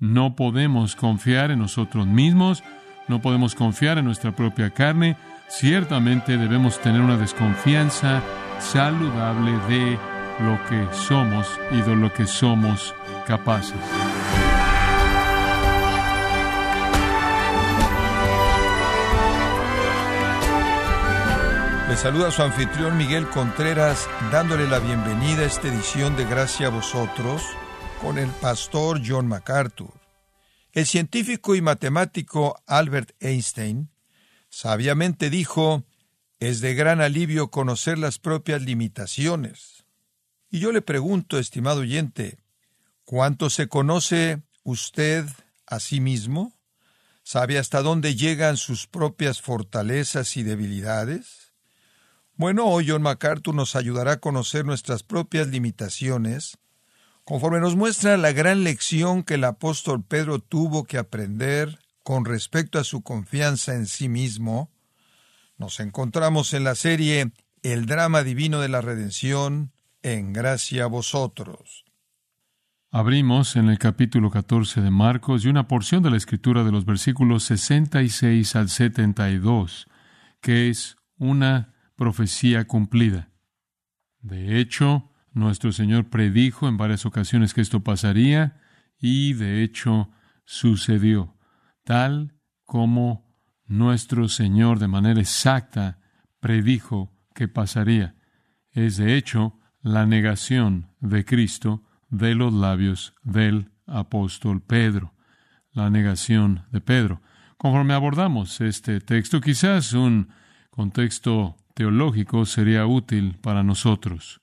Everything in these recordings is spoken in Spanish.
No podemos confiar en nosotros mismos, no podemos confiar en nuestra propia carne. Ciertamente debemos tener una desconfianza saludable de lo que somos y de lo que somos capaces. Le saluda su anfitrión Miguel Contreras dándole la bienvenida a esta edición de Gracia a vosotros con el pastor John MacArthur. El científico y matemático Albert Einstein sabiamente dijo, es de gran alivio conocer las propias limitaciones. Y yo le pregunto, estimado oyente, ¿cuánto se conoce usted a sí mismo? ¿Sabe hasta dónde llegan sus propias fortalezas y debilidades? Bueno, hoy John MacArthur nos ayudará a conocer nuestras propias limitaciones conforme nos muestra la gran lección que el apóstol Pedro tuvo que aprender con respecto a su confianza en sí mismo, nos encontramos en la serie El drama divino de la redención, en gracia a vosotros. Abrimos en el capítulo 14 de Marcos y una porción de la escritura de los versículos 66 al 72, que es una profecía cumplida. De hecho, nuestro Señor predijo en varias ocasiones que esto pasaría y de hecho sucedió, tal como nuestro Señor de manera exacta predijo que pasaría. Es de hecho la negación de Cristo de los labios del apóstol Pedro, la negación de Pedro. Conforme abordamos este texto, quizás un contexto teológico sería útil para nosotros.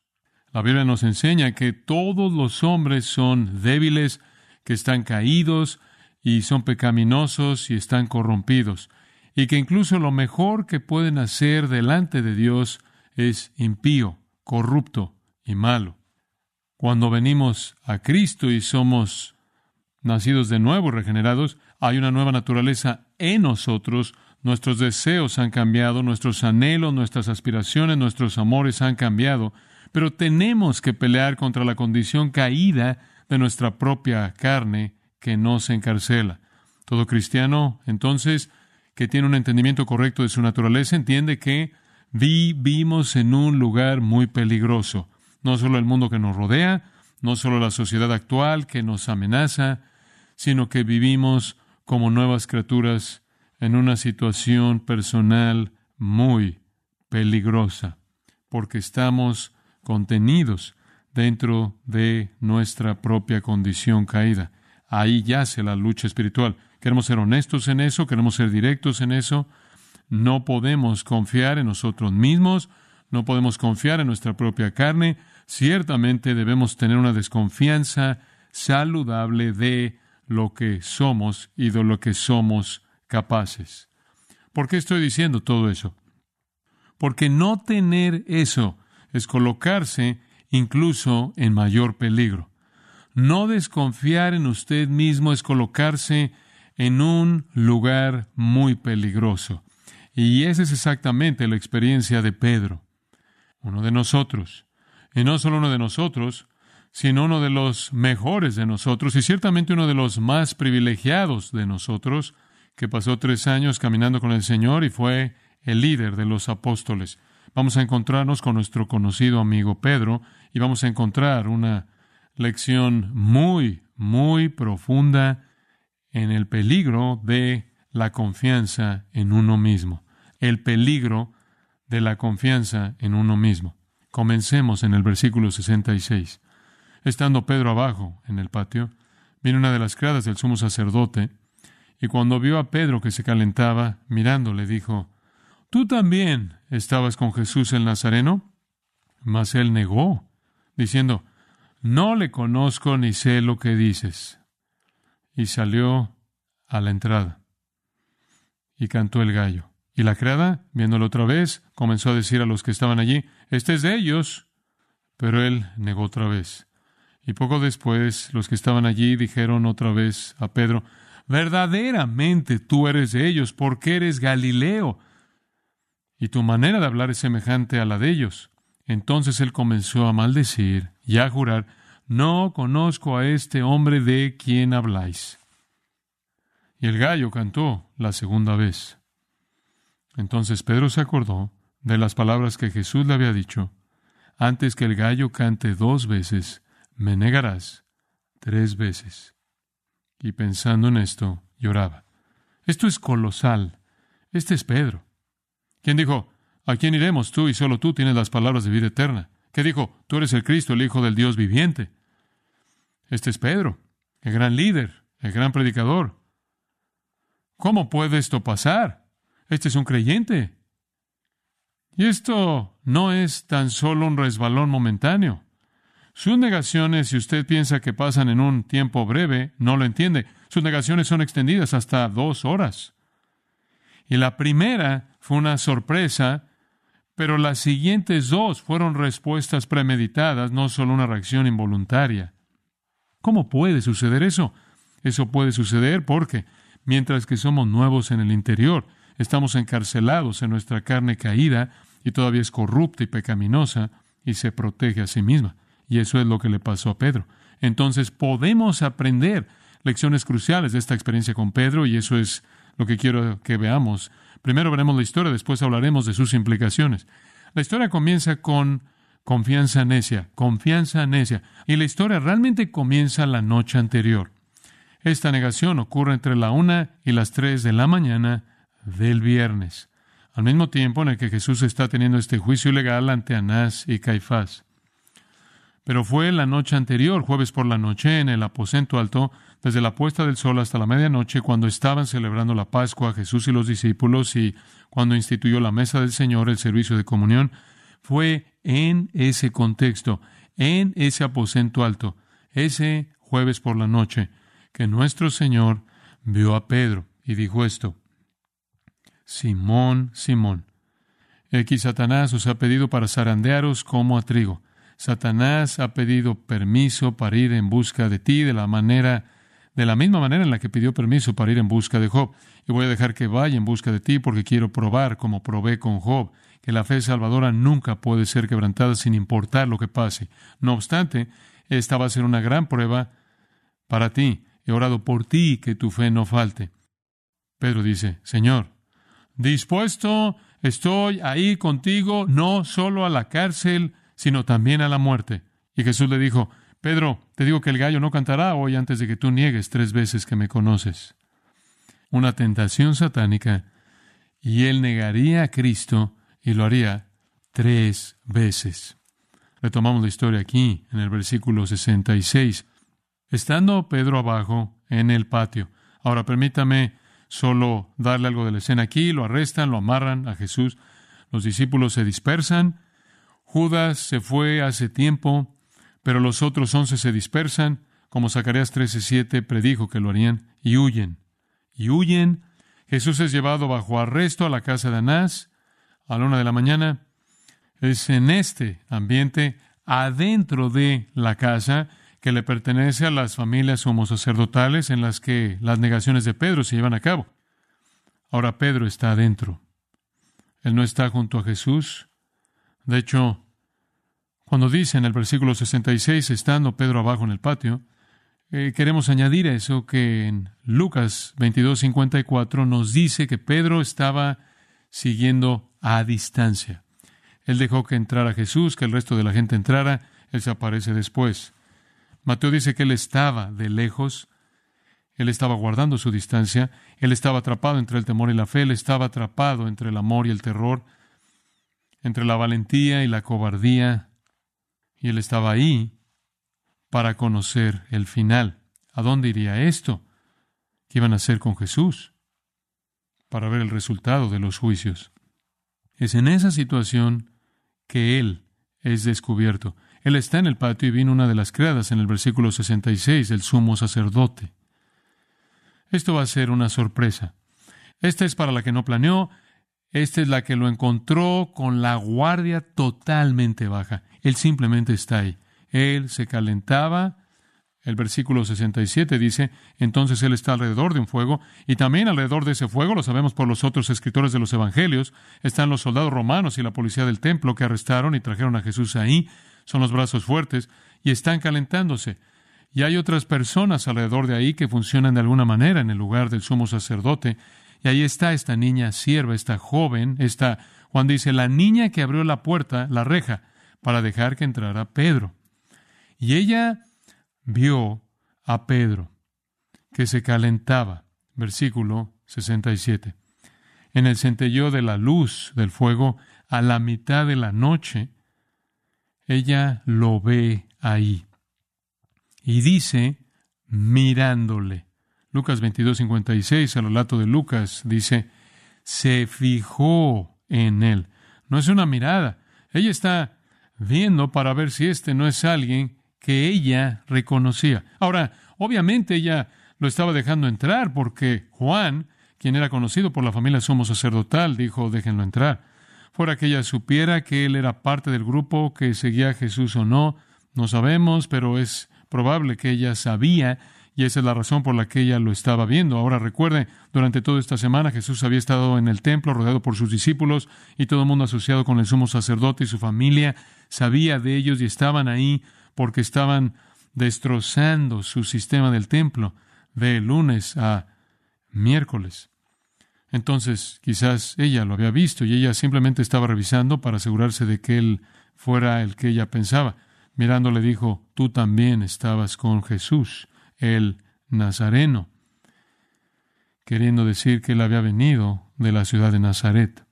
La Biblia nos enseña que todos los hombres son débiles, que están caídos y son pecaminosos y están corrompidos, y que incluso lo mejor que pueden hacer delante de Dios es impío, corrupto y malo. Cuando venimos a Cristo y somos nacidos de nuevo, regenerados, hay una nueva naturaleza en nosotros, nuestros deseos han cambiado, nuestros anhelos, nuestras aspiraciones, nuestros amores han cambiado, pero tenemos que pelear contra la condición caída de nuestra propia carne que nos encarcela. Todo cristiano, entonces, que tiene un entendimiento correcto de su naturaleza, entiende que vivimos en un lugar muy peligroso. No solo el mundo que nos rodea, no solo la sociedad actual que nos amenaza, sino que vivimos como nuevas criaturas en una situación personal muy peligrosa, porque estamos contenidos dentro de nuestra propia condición caída. Ahí yace la lucha espiritual. Queremos ser honestos en eso, queremos ser directos en eso. No podemos confiar en nosotros mismos, no podemos confiar en nuestra propia carne. Ciertamente debemos tener una desconfianza saludable de lo que somos y de lo que somos capaces. ¿Por qué estoy diciendo todo eso? Porque no tener eso es colocarse incluso en mayor peligro. No desconfiar en usted mismo es colocarse en un lugar muy peligroso. Y esa es exactamente la experiencia de Pedro, uno de nosotros. Y no solo uno de nosotros, sino uno de los mejores de nosotros y ciertamente uno de los más privilegiados de nosotros, que pasó tres años caminando con el Señor y fue el líder de los apóstoles vamos a encontrarnos con nuestro conocido amigo Pedro y vamos a encontrar una lección muy, muy profunda en el peligro de la confianza en uno mismo. El peligro de la confianza en uno mismo. Comencemos en el versículo 66. Estando Pedro abajo en el patio, vino una de las criadas del sumo sacerdote, y cuando vio a Pedro que se calentaba, mirándole, dijo, ¿Tú también estabas con Jesús el Nazareno? Mas él negó, diciendo, No le conozco ni sé lo que dices. Y salió a la entrada. Y cantó el gallo. Y la criada, viéndolo otra vez, comenzó a decir a los que estaban allí, Este es de ellos. Pero él negó otra vez. Y poco después los que estaban allí dijeron otra vez a Pedro, Verdaderamente tú eres de ellos, porque eres Galileo y tu manera de hablar es semejante a la de ellos. Entonces él comenzó a maldecir y a jurar, no conozco a este hombre de quien habláis. Y el gallo cantó la segunda vez. Entonces Pedro se acordó de las palabras que Jesús le había dicho. Antes que el gallo cante dos veces, me negarás tres veces. Y pensando en esto, lloraba. Esto es colosal. Este es Pedro. ¿Quién dijo, ¿a quién iremos tú y solo tú tienes las palabras de vida eterna? ¿Qué dijo, tú eres el Cristo, el Hijo del Dios viviente? Este es Pedro, el gran líder, el gran predicador. ¿Cómo puede esto pasar? Este es un creyente. Y esto no es tan solo un resbalón momentáneo. Sus negaciones, si usted piensa que pasan en un tiempo breve, no lo entiende. Sus negaciones son extendidas hasta dos horas. Y la primera fue una sorpresa, pero las siguientes dos fueron respuestas premeditadas, no solo una reacción involuntaria. ¿Cómo puede suceder eso? Eso puede suceder porque, mientras que somos nuevos en el interior, estamos encarcelados en nuestra carne caída y todavía es corrupta y pecaminosa y se protege a sí misma. Y eso es lo que le pasó a Pedro. Entonces podemos aprender lecciones cruciales de esta experiencia con Pedro y eso es lo que quiero que veamos. Primero veremos la historia, después hablaremos de sus implicaciones. La historia comienza con confianza necia, confianza necia. Y la historia realmente comienza la noche anterior. Esta negación ocurre entre la una y las tres de la mañana del viernes, al mismo tiempo en el que Jesús está teniendo este juicio legal ante Anás y Caifás. Pero fue la noche anterior, jueves por la noche, en el aposento alto, desde la puesta del sol hasta la medianoche, cuando estaban celebrando la Pascua Jesús y los discípulos y cuando instituyó la mesa del Señor, el servicio de comunión, fue en ese contexto, en ese aposento alto, ese jueves por la noche, que nuestro Señor vio a Pedro y dijo esto, Simón, Simón, aquí Satanás os ha pedido para zarandearos como a trigo. Satanás ha pedido permiso para ir en busca de ti de la manera de la misma manera en la que pidió permiso para ir en busca de Job. Y voy a dejar que vaya en busca de ti porque quiero probar, como probé con Job, que la fe salvadora nunca puede ser quebrantada sin importar lo que pase. No obstante, esta va a ser una gran prueba para ti. He orado por ti que tu fe no falte. Pedro dice, Señor, dispuesto estoy ahí contigo, no solo a la cárcel, sino también a la muerte. Y Jesús le dijo, Pedro, te digo que el gallo no cantará hoy antes de que tú niegues tres veces que me conoces. Una tentación satánica, y él negaría a Cristo y lo haría tres veces. Retomamos la historia aquí, en el versículo 66. Estando Pedro abajo en el patio. Ahora permítame solo darle algo de la escena aquí. Lo arrestan, lo amarran a Jesús. Los discípulos se dispersan Judas se fue hace tiempo, pero los otros once se dispersan, como Zacarías 13:7 predijo que lo harían, y huyen. Y huyen. Jesús es llevado bajo arresto a la casa de Anás a la una de la mañana. Es en este ambiente, adentro de la casa, que le pertenece a las familias homosacerdotales en las que las negaciones de Pedro se llevan a cabo. Ahora Pedro está adentro. Él no está junto a Jesús, de hecho, cuando dice en el versículo 66, estando Pedro abajo en el patio, eh, queremos añadir a eso que en Lucas 22, 54 nos dice que Pedro estaba siguiendo a distancia. Él dejó que entrara Jesús, que el resto de la gente entrara, él se aparece después. Mateo dice que él estaba de lejos, él estaba guardando su distancia, él estaba atrapado entre el temor y la fe, él estaba atrapado entre el amor y el terror, entre la valentía y la cobardía, y él estaba ahí para conocer el final. ¿A dónde iría esto? ¿Qué iban a hacer con Jesús? Para ver el resultado de los juicios. Es en esa situación que Él es descubierto. Él está en el patio y vino una de las criadas en el versículo 66, el sumo sacerdote. Esto va a ser una sorpresa. Esta es para la que no planeó, esta es la que lo encontró con la guardia totalmente baja. Él simplemente está ahí. Él se calentaba. El versículo 67 dice, entonces Él está alrededor de un fuego, y también alrededor de ese fuego, lo sabemos por los otros escritores de los Evangelios, están los soldados romanos y la policía del templo que arrestaron y trajeron a Jesús ahí, son los brazos fuertes, y están calentándose. Y hay otras personas alrededor de ahí que funcionan de alguna manera en el lugar del sumo sacerdote. Y ahí está esta niña sierva, esta joven, esta, Juan dice, la niña que abrió la puerta, la reja, para dejar que entrara Pedro. Y ella vio a Pedro, que se calentaba. Versículo 67. En el centelleo de la luz del fuego, a la mitad de la noche, ella lo ve ahí. Y dice, mirándole. Lucas 22, 56, al relato de Lucas, dice, se fijó en él. No es una mirada. Ella está viendo para ver si este no es alguien que ella reconocía. Ahora, obviamente ella lo estaba dejando entrar porque Juan, quien era conocido por la familia sumo sacerdotal, dijo, déjenlo entrar. Fuera que ella supiera que él era parte del grupo que seguía a Jesús o no, no sabemos, pero es probable que ella sabía y esa es la razón por la que ella lo estaba viendo. Ahora recuerde, durante toda esta semana Jesús había estado en el templo rodeado por sus discípulos y todo el mundo asociado con el sumo sacerdote y su familia sabía de ellos y estaban ahí porque estaban destrozando su sistema del templo de lunes a miércoles. Entonces, quizás ella lo había visto y ella simplemente estaba revisando para asegurarse de que él fuera el que ella pensaba. Mirando le dijo, tú también estabas con Jesús, el Nazareno, queriendo decir que él había venido de la ciudad de Nazaret.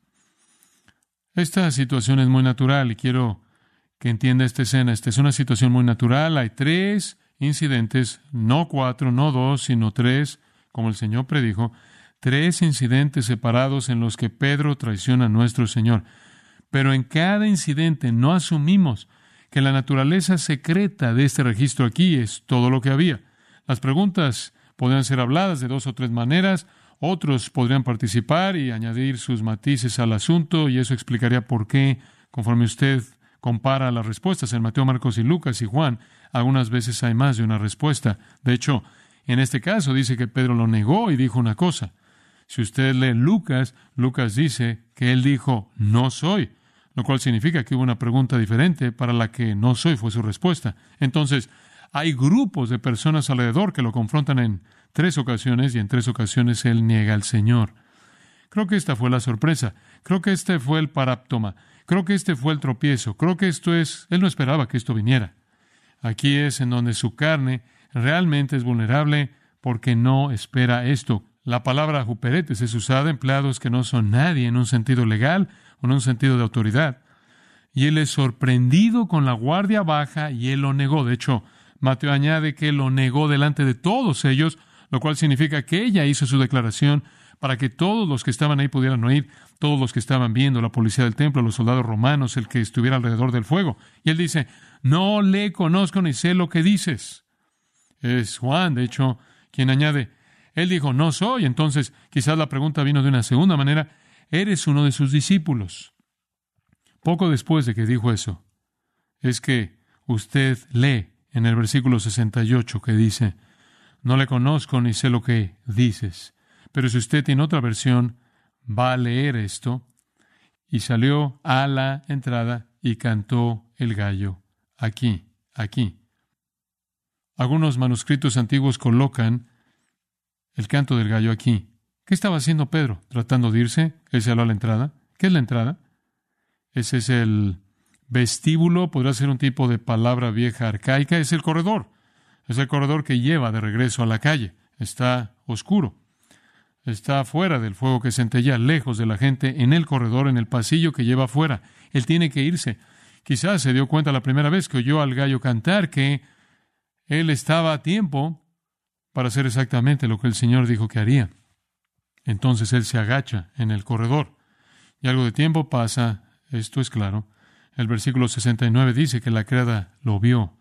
Esta situación es muy natural y quiero que entienda esta escena. Esta es una situación muy natural. Hay tres incidentes, no cuatro, no dos, sino tres, como el Señor predijo, tres incidentes separados en los que Pedro traiciona a nuestro Señor. Pero en cada incidente no asumimos que la naturaleza secreta de este registro aquí es todo lo que había. Las preguntas podrían ser habladas de dos o tres maneras, otros podrían participar y añadir sus matices al asunto, y eso explicaría por qué, conforme usted compara las respuestas en Mateo, Marcos y Lucas y Juan, algunas veces hay más de una respuesta. De hecho, en este caso dice que Pedro lo negó y dijo una cosa. Si usted lee Lucas, Lucas dice que él dijo, no soy lo cual significa que hubo una pregunta diferente para la que no soy fue su respuesta. Entonces, hay grupos de personas alrededor que lo confrontan en tres ocasiones y en tres ocasiones él niega al Señor. Creo que esta fue la sorpresa. Creo que este fue el paráptoma. Creo que este fue el tropiezo. Creo que esto es, él no esperaba que esto viniera. Aquí es en donde su carne realmente es vulnerable porque no espera esto. La palabra juperetes es usada en empleados que no son nadie en un sentido legal, en un sentido de autoridad. Y él es sorprendido con la guardia baja y él lo negó. De hecho, Mateo añade que lo negó delante de todos ellos, lo cual significa que ella hizo su declaración para que todos los que estaban ahí pudieran oír, todos los que estaban viendo, la policía del templo, los soldados romanos, el que estuviera alrededor del fuego. Y él dice, no le conozco ni sé lo que dices. Es Juan, de hecho, quien añade, él dijo, no soy. Entonces, quizás la pregunta vino de una segunda manera, eres uno de sus discípulos. Poco después de que dijo eso, es que usted lee en el versículo 68 que dice, no le conozco ni sé lo que dices, pero si usted tiene otra versión, va a leer esto, y salió a la entrada y cantó el gallo, aquí, aquí. Algunos manuscritos antiguos colocan el canto del gallo aquí. ¿Qué estaba haciendo Pedro? ¿Tratando de irse? Él se a la entrada. ¿Qué es la entrada? Ese es el vestíbulo, podría ser un tipo de palabra vieja arcaica, es el corredor. Es el corredor que lleva de regreso a la calle. Está oscuro. Está fuera del fuego que centella, lejos de la gente, en el corredor, en el pasillo que lleva afuera. Él tiene que irse. Quizás se dio cuenta la primera vez que oyó al gallo cantar que él estaba a tiempo para hacer exactamente lo que el Señor dijo que haría. Entonces él se agacha en el corredor. Y algo de tiempo pasa, esto es claro. El versículo 69 dice que la criada lo vio.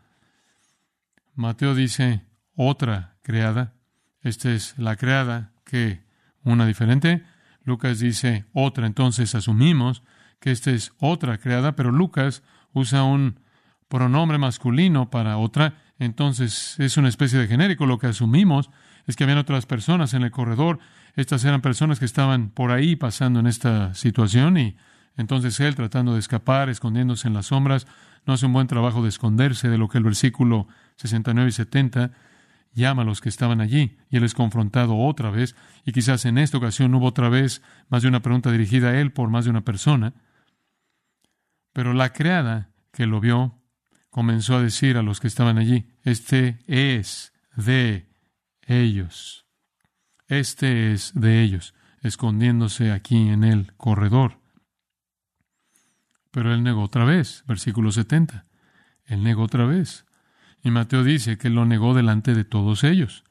Mateo dice otra criada. Esta es la criada que una diferente. Lucas dice otra. Entonces asumimos que esta es otra criada, pero Lucas usa un pronombre masculino para otra. Entonces es una especie de genérico. Lo que asumimos es que habían otras personas en el corredor estas eran personas que estaban por ahí pasando en esta situación y entonces él tratando de escapar, escondiéndose en las sombras, no hace un buen trabajo de esconderse de lo que el versículo 69 y 70, llama a los que estaban allí y él es confrontado otra vez y quizás en esta ocasión hubo otra vez más de una pregunta dirigida a él por más de una persona. Pero la criada que lo vio comenzó a decir a los que estaban allí, este es de ellos, este es de ellos, escondiéndose aquí en el corredor. Pero él negó otra vez, versículo 70. Él negó otra vez. Y Mateo dice que él lo negó delante de todos ellos.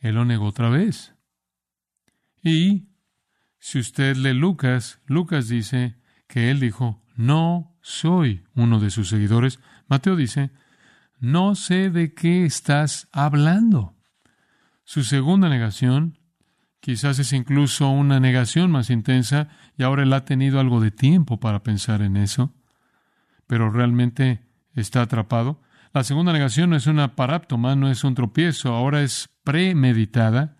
Él lo negó otra vez. Y si usted lee Lucas, Lucas dice que él dijo, no soy uno de sus seguidores. Mateo dice, no sé de qué estás hablando. Su segunda negación quizás es incluso una negación más intensa y ahora él ha tenido algo de tiempo para pensar en eso, pero realmente está atrapado. La segunda negación no es una paráptoma, no es un tropiezo, ahora es premeditada.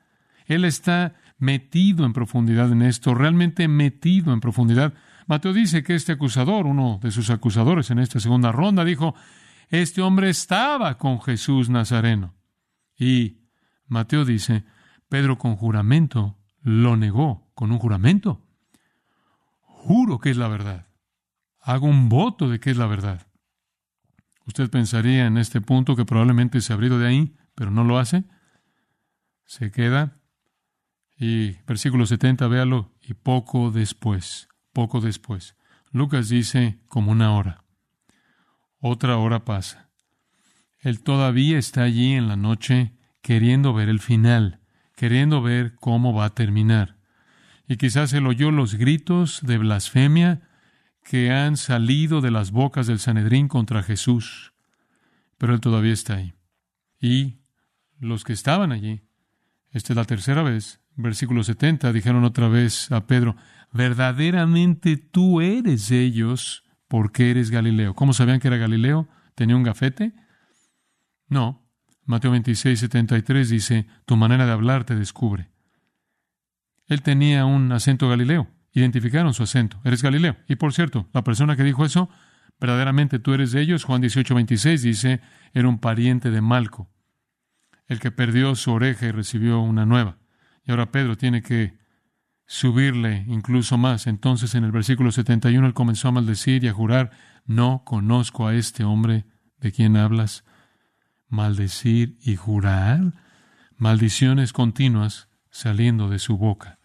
Él está metido en profundidad en esto, realmente metido en profundidad. Mateo dice que este acusador, uno de sus acusadores en esta segunda ronda, dijo, este hombre estaba con Jesús Nazareno. Y Mateo dice, Pedro con juramento lo negó, con un juramento. Juro que es la verdad. Hago un voto de que es la verdad. Usted pensaría en este punto que probablemente se ha abrido de ahí, pero no lo hace. Se queda. Y versículo 70, véalo, y poco después, poco después. Lucas dice como una hora. Otra hora pasa. Él todavía está allí en la noche queriendo ver el final, queriendo ver cómo va a terminar. Y quizás él oyó los gritos de blasfemia que han salido de las bocas del Sanedrín contra Jesús. Pero él todavía está ahí. Y los que estaban allí, esta es la tercera vez, versículo 70, dijeron otra vez a Pedro, verdaderamente tú eres ellos porque eres Galileo. ¿Cómo sabían que era Galileo? ¿Tenía un gafete? No. Mateo 26, 73 dice, tu manera de hablar te descubre. Él tenía un acento galileo. Identificaron su acento. Eres Galileo. Y por cierto, la persona que dijo eso, verdaderamente tú eres de ellos. Juan 18, 26 dice, era un pariente de Malco, el que perdió su oreja y recibió una nueva. Y ahora Pedro tiene que subirle incluso más. Entonces en el versículo 71 él comenzó a maldecir y a jurar, no conozco a este hombre de quien hablas. Maldecir y jurar. Maldiciones continuas saliendo de su boca.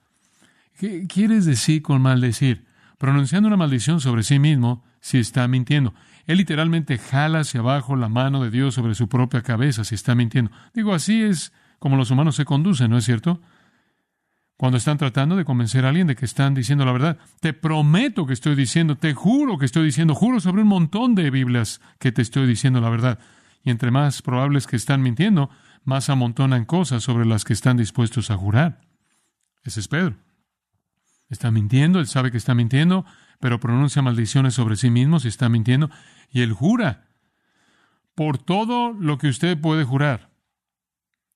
¿Qué quieres decir con maldecir? Pronunciando una maldición sobre sí mismo si está mintiendo. Él literalmente jala hacia abajo la mano de Dios sobre su propia cabeza si está mintiendo. Digo, así es como los humanos se conducen, ¿no es cierto? Cuando están tratando de convencer a alguien de que están diciendo la verdad, te prometo que estoy diciendo, te juro que estoy diciendo, juro sobre un montón de Biblias que te estoy diciendo la verdad. Y entre más probables que están mintiendo, más amontonan cosas sobre las que están dispuestos a jurar. Ese es Pedro. Está mintiendo, él sabe que está mintiendo, pero pronuncia maldiciones sobre sí mismo si está mintiendo, y él jura por todo lo que usted puede jurar.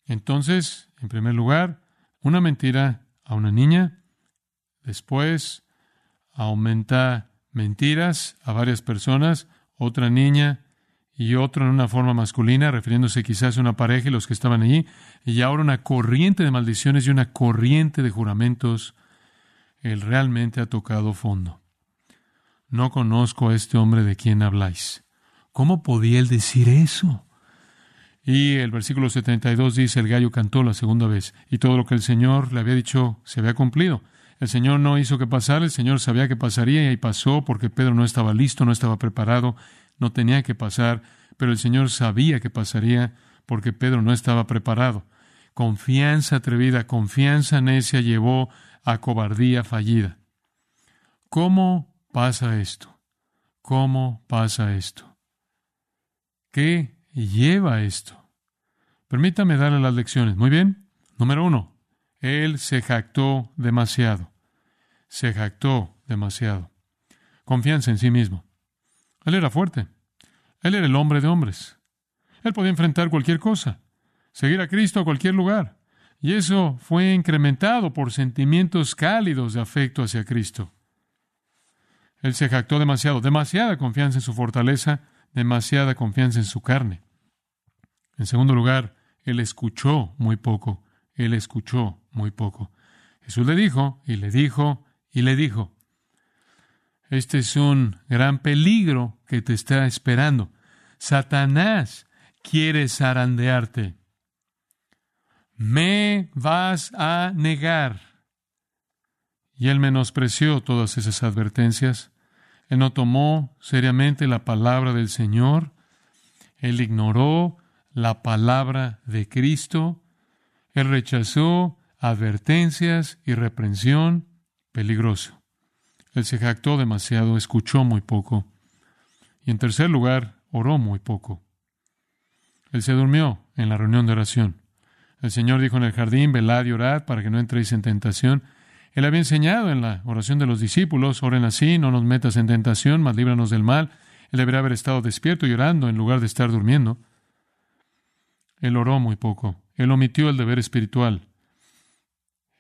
Entonces, en primer lugar, una mentira a una niña, después aumenta mentiras a varias personas, otra niña y otro en una forma masculina, refiriéndose quizás a una pareja y los que estaban allí, y ahora una corriente de maldiciones y una corriente de juramentos él realmente ha tocado fondo. No conozco a este hombre de quien habláis. ¿Cómo podía él decir eso? Y el versículo 72 dice, el gallo cantó la segunda vez, y todo lo que el Señor le había dicho se había cumplido. El Señor no hizo que pasara, el Señor sabía que pasaría y pasó porque Pedro no estaba listo, no estaba preparado, no tenía que pasar, pero el Señor sabía que pasaría porque Pedro no estaba preparado. Confianza atrevida, confianza necia llevó a cobardía fallida. ¿Cómo pasa esto? ¿Cómo pasa esto? ¿Qué lleva esto? Permítame darle las lecciones. Muy bien. Número uno, él se jactó demasiado. Se jactó demasiado. Confianza en sí mismo. Él era fuerte. Él era el hombre de hombres. Él podía enfrentar cualquier cosa, seguir a Cristo a cualquier lugar. Y eso fue incrementado por sentimientos cálidos de afecto hacia Cristo. Él se jactó demasiado, demasiada confianza en su fortaleza, demasiada confianza en su carne. En segundo lugar, él escuchó muy poco. Él escuchó muy poco. Jesús le dijo, y le dijo, y le dijo. Este es un gran peligro que te está esperando. Satanás quiere zarandearte. Me vas a negar. Y él menospreció todas esas advertencias. Él no tomó seriamente la palabra del Señor. Él ignoró la palabra de Cristo. Él rechazó advertencias y reprensión. Peligroso. Él se jactó demasiado, escuchó muy poco. Y en tercer lugar, oró muy poco. Él se durmió en la reunión de oración. El Señor dijo en el jardín, velad y orad para que no entréis en tentación. Él había enseñado en la oración de los discípulos, oren así, no nos metas en tentación, mas líbranos del mal. Él debería haber estado despierto y orando en lugar de estar durmiendo. Él oró muy poco. Él omitió el deber espiritual.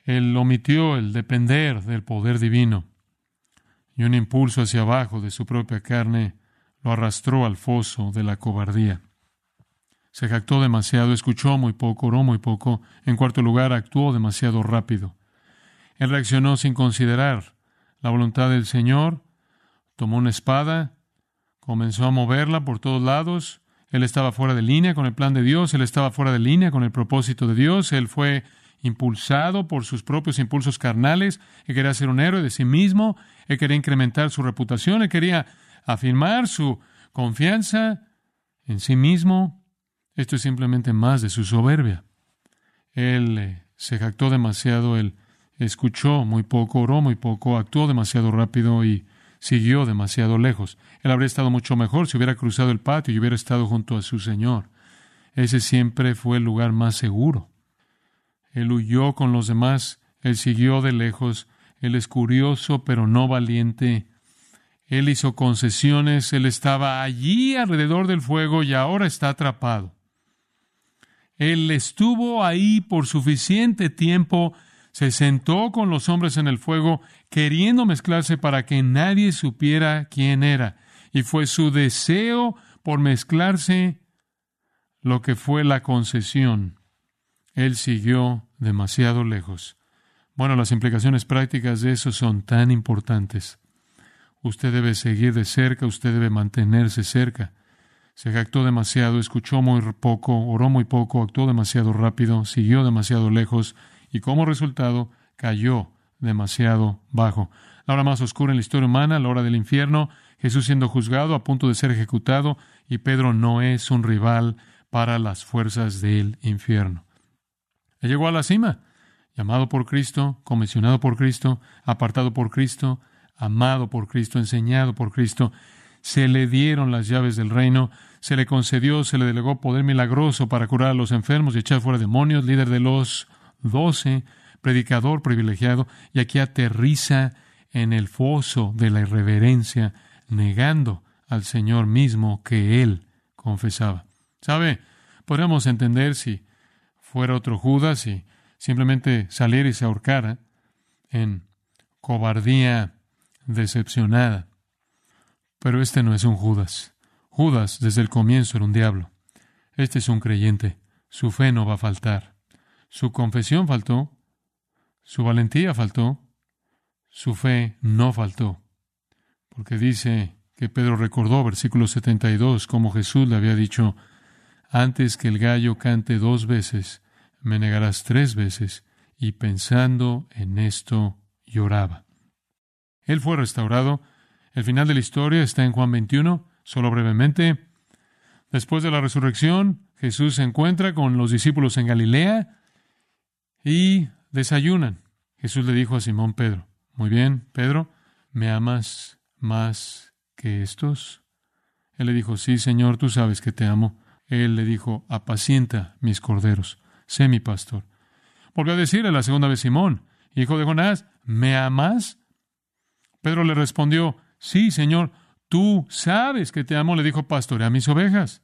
Él omitió el depender del poder divino. Y un impulso hacia abajo de su propia carne lo arrastró al foso de la cobardía. Se jactó demasiado, escuchó muy poco, oró muy poco. En cuarto lugar, actuó demasiado rápido. Él reaccionó sin considerar la voluntad del Señor, tomó una espada, comenzó a moverla por todos lados. Él estaba fuera de línea con el plan de Dios, él estaba fuera de línea con el propósito de Dios, él fue impulsado por sus propios impulsos carnales, él quería ser un héroe de sí mismo, él quería incrementar su reputación, él quería afirmar su confianza en sí mismo. Esto es simplemente más de su soberbia. Él eh, se jactó demasiado, él escuchó muy poco, oró muy poco, actuó demasiado rápido y siguió demasiado lejos. Él habría estado mucho mejor si hubiera cruzado el patio y hubiera estado junto a su Señor. Ese siempre fue el lugar más seguro. Él huyó con los demás, él siguió de lejos, él es curioso pero no valiente. Él hizo concesiones, él estaba allí alrededor del fuego y ahora está atrapado. Él estuvo ahí por suficiente tiempo se sentó con los hombres en el fuego, queriendo mezclarse para que nadie supiera quién era. Y fue su deseo por mezclarse lo que fue la concesión. Él siguió demasiado lejos. Bueno, las implicaciones prácticas de eso son tan importantes. Usted debe seguir de cerca, usted debe mantenerse cerca. Se jactó demasiado, escuchó muy poco, oró muy poco, actuó demasiado rápido, siguió demasiado lejos y como resultado cayó demasiado bajo. La hora más oscura en la historia humana, la hora del infierno, Jesús siendo juzgado, a punto de ser ejecutado, y Pedro no es un rival para las fuerzas del infierno. Él llegó a la cima, llamado por Cristo, comisionado por Cristo, apartado por Cristo, amado por Cristo, enseñado por Cristo. Se le dieron las llaves del reino, se le concedió, se le delegó poder milagroso para curar a los enfermos y echar fuera demonios, líder de los doce, predicador privilegiado, y aquí aterriza en el foso de la irreverencia, negando al Señor mismo que él confesaba. ¿Sabe? Podríamos entender si fuera otro Judas y simplemente saliera y se ahorcara en cobardía decepcionada. Pero este no es un Judas. Judas desde el comienzo era un diablo. Este es un creyente. Su fe no va a faltar. Su confesión faltó, su valentía faltó, su fe no faltó. Porque dice que Pedro recordó, versículo 72, como Jesús le había dicho, antes que el gallo cante dos veces, me negarás tres veces, y pensando en esto lloraba. Él fue restaurado. El final de la historia está en Juan 21, solo brevemente. Después de la resurrección, Jesús se encuentra con los discípulos en Galilea y desayunan. Jesús le dijo a Simón Pedro, muy bien, Pedro, ¿me amas más que estos? Él le dijo, sí, Señor, tú sabes que te amo. Él le dijo, apacienta mis corderos, sé mi pastor. Volvió a decirle la segunda vez Simón, hijo de Jonás, ¿me amas? Pedro le respondió, sí, Señor, tú sabes que te amo. Le dijo, pastorea mis ovejas.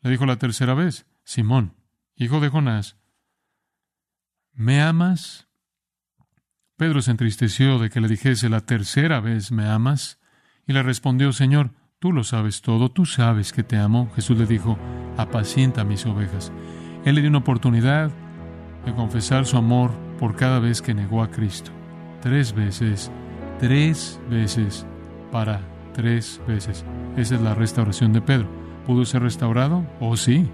Le dijo la tercera vez, Simón, hijo de Jonás, ¿Me amas? Pedro se entristeció de que le dijese la tercera vez, ¿me amas? Y le respondió, Señor, Tú lo sabes todo, tú sabes que te amo. Jesús le dijo, apacienta mis ovejas. Él le dio una oportunidad de confesar su amor por cada vez que negó a Cristo. Tres veces, tres veces, para tres veces. Esa es la restauración de Pedro. ¿Pudo ser restaurado? Oh sí.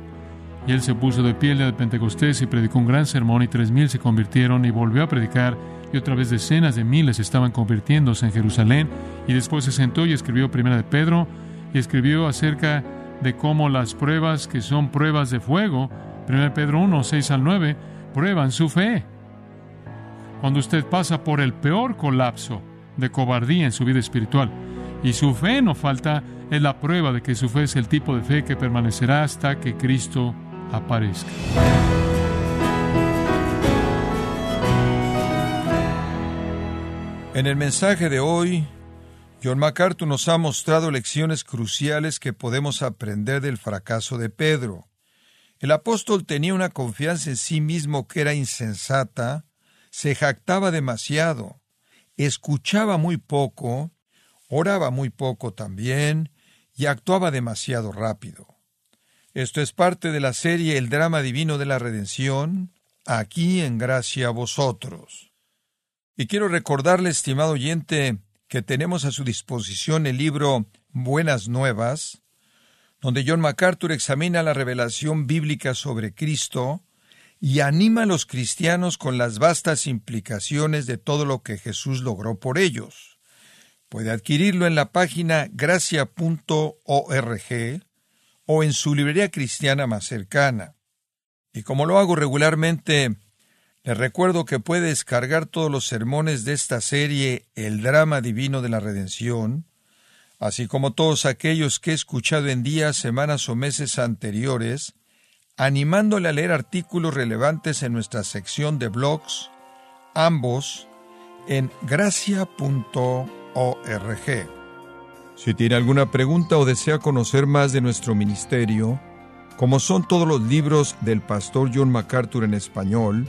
Y él se puso de pie el de Pentecostés y predicó un gran sermón y tres mil se convirtieron y volvió a predicar y otra vez decenas de miles estaban convirtiéndose en Jerusalén y después se sentó y escribió primera de Pedro y escribió acerca de cómo las pruebas que son pruebas de fuego, primera de Pedro 1, 6 al 9, prueban su fe. Cuando usted pasa por el peor colapso de cobardía en su vida espiritual y su fe no falta, es la prueba de que su fe es el tipo de fe que permanecerá hasta que Cristo aparezca. En el mensaje de hoy, John MacArthur nos ha mostrado lecciones cruciales que podemos aprender del fracaso de Pedro. El apóstol tenía una confianza en sí mismo que era insensata, se jactaba demasiado, escuchaba muy poco, oraba muy poco también y actuaba demasiado rápido. Esto es parte de la serie El drama divino de la redención, aquí en gracia a vosotros. Y quiero recordarle, estimado oyente, que tenemos a su disposición el libro Buenas Nuevas, donde John MacArthur examina la revelación bíblica sobre Cristo y anima a los cristianos con las vastas implicaciones de todo lo que Jesús logró por ellos. Puede adquirirlo en la página gracia.org o en su librería cristiana más cercana. Y como lo hago regularmente, le recuerdo que puede descargar todos los sermones de esta serie El drama divino de la redención, así como todos aquellos que he escuchado en días, semanas o meses anteriores, animándole a leer artículos relevantes en nuestra sección de blogs, ambos en gracia.org. Si tiene alguna pregunta o desea conocer más de nuestro ministerio, como son todos los libros del pastor John MacArthur en español,